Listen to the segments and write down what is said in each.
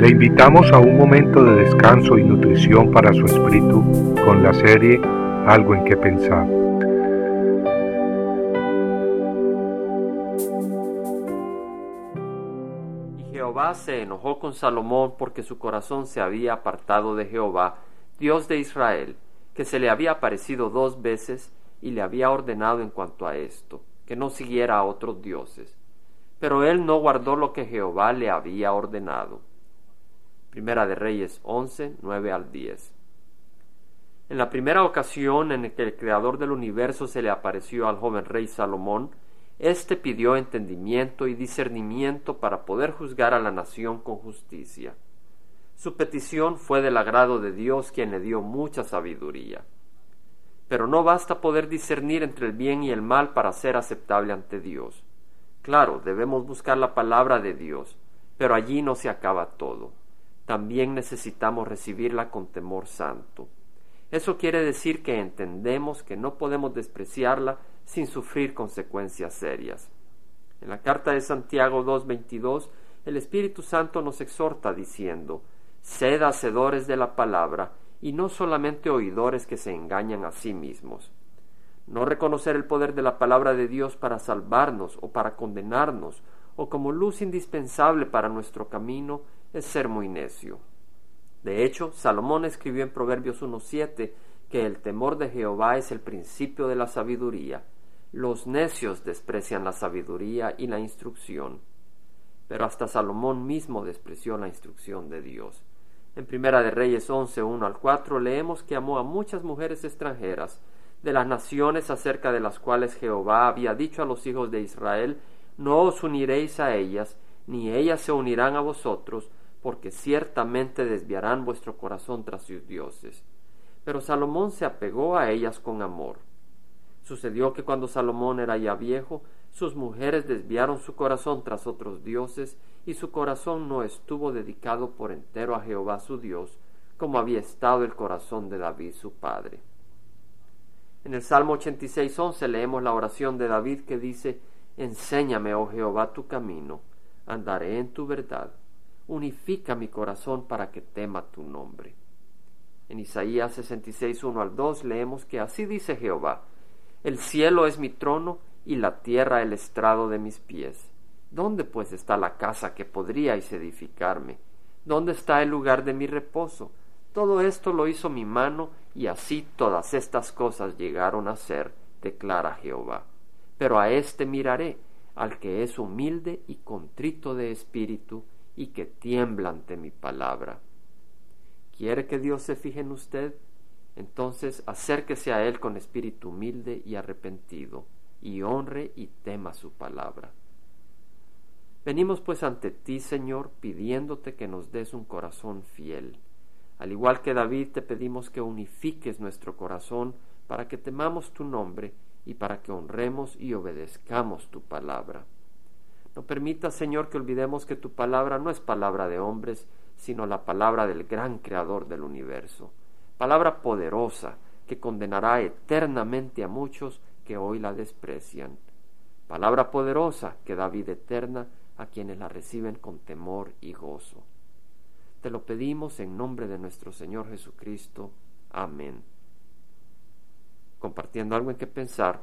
Le invitamos a un momento de descanso y nutrición para su espíritu con la serie Algo en que pensar. Y Jehová se enojó con Salomón porque su corazón se había apartado de Jehová, Dios de Israel, que se le había aparecido dos veces y le había ordenado en cuanto a esto, que no siguiera a otros dioses. Pero él no guardó lo que Jehová le había ordenado. Primera de Reyes 11, 9 al 10. En la primera ocasión en que el Creador del universo se le apareció al joven rey Salomón, éste pidió entendimiento y discernimiento para poder juzgar a la nación con justicia. Su petición fue del agrado de Dios quien le dio mucha sabiduría. Pero no basta poder discernir entre el bien y el mal para ser aceptable ante Dios. Claro, debemos buscar la palabra de Dios, pero allí no se acaba todo también necesitamos recibirla con temor santo. Eso quiere decir que entendemos que no podemos despreciarla sin sufrir consecuencias serias. En la carta de Santiago 2.22, el Espíritu Santo nos exhorta diciendo, Sed hacedores de la palabra y no solamente oidores que se engañan a sí mismos. No reconocer el poder de la palabra de Dios para salvarnos o para condenarnos o como luz indispensable para nuestro camino es ser muy necio. De hecho, Salomón escribió en Proverbios 1.7 que el temor de Jehová es el principio de la sabiduría. Los necios desprecian la sabiduría y la instrucción. Pero hasta Salomón mismo despreció la instrucción de Dios. En Primera de Reyes 11, 1 al 4 leemos que amó a muchas mujeres extranjeras, de las naciones acerca de las cuales Jehová había dicho a los hijos de Israel, no os uniréis a ellas, ni ellas se unirán a vosotros, porque ciertamente desviarán vuestro corazón tras sus dioses. Pero Salomón se apegó a ellas con amor. Sucedió que cuando Salomón era ya viejo, sus mujeres desviaron su corazón tras otros dioses, y su corazón no estuvo dedicado por entero a Jehová su Dios, como había estado el corazón de David su padre. En el Salmo 86.11 leemos la oración de David que dice, Enséñame, oh Jehová, tu camino, andaré en tu verdad unifica mi corazón para que tema tu nombre. En Isaías 66, 1 al 2 leemos que así dice Jehová, el cielo es mi trono y la tierra el estrado de mis pies. ¿Dónde pues está la casa que podríais edificarme? ¿Dónde está el lugar de mi reposo? Todo esto lo hizo mi mano, y así todas estas cosas llegaron a ser, declara Jehová. Pero a éste miraré, al que es humilde y contrito de espíritu, y que tiembla ante mi palabra. ¿Quiere que Dios se fije en usted? Entonces acérquese a Él con espíritu humilde y arrepentido, y honre y tema su palabra. Venimos pues ante ti, Señor, pidiéndote que nos des un corazón fiel. Al igual que David, te pedimos que unifiques nuestro corazón para que temamos tu nombre y para que honremos y obedezcamos tu palabra. No permita, Señor, que olvidemos que tu palabra no es palabra de hombres, sino la palabra del gran Creador del universo. Palabra poderosa que condenará eternamente a muchos que hoy la desprecian. Palabra poderosa que da vida eterna a quienes la reciben con temor y gozo. Te lo pedimos en nombre de nuestro Señor Jesucristo. Amén. Compartiendo algo en que pensar,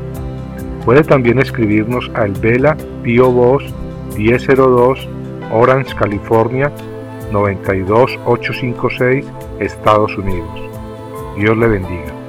Puede también escribirnos a El Vela Pio Voz 1002 Orange, California 92856, Estados Unidos. Dios le bendiga.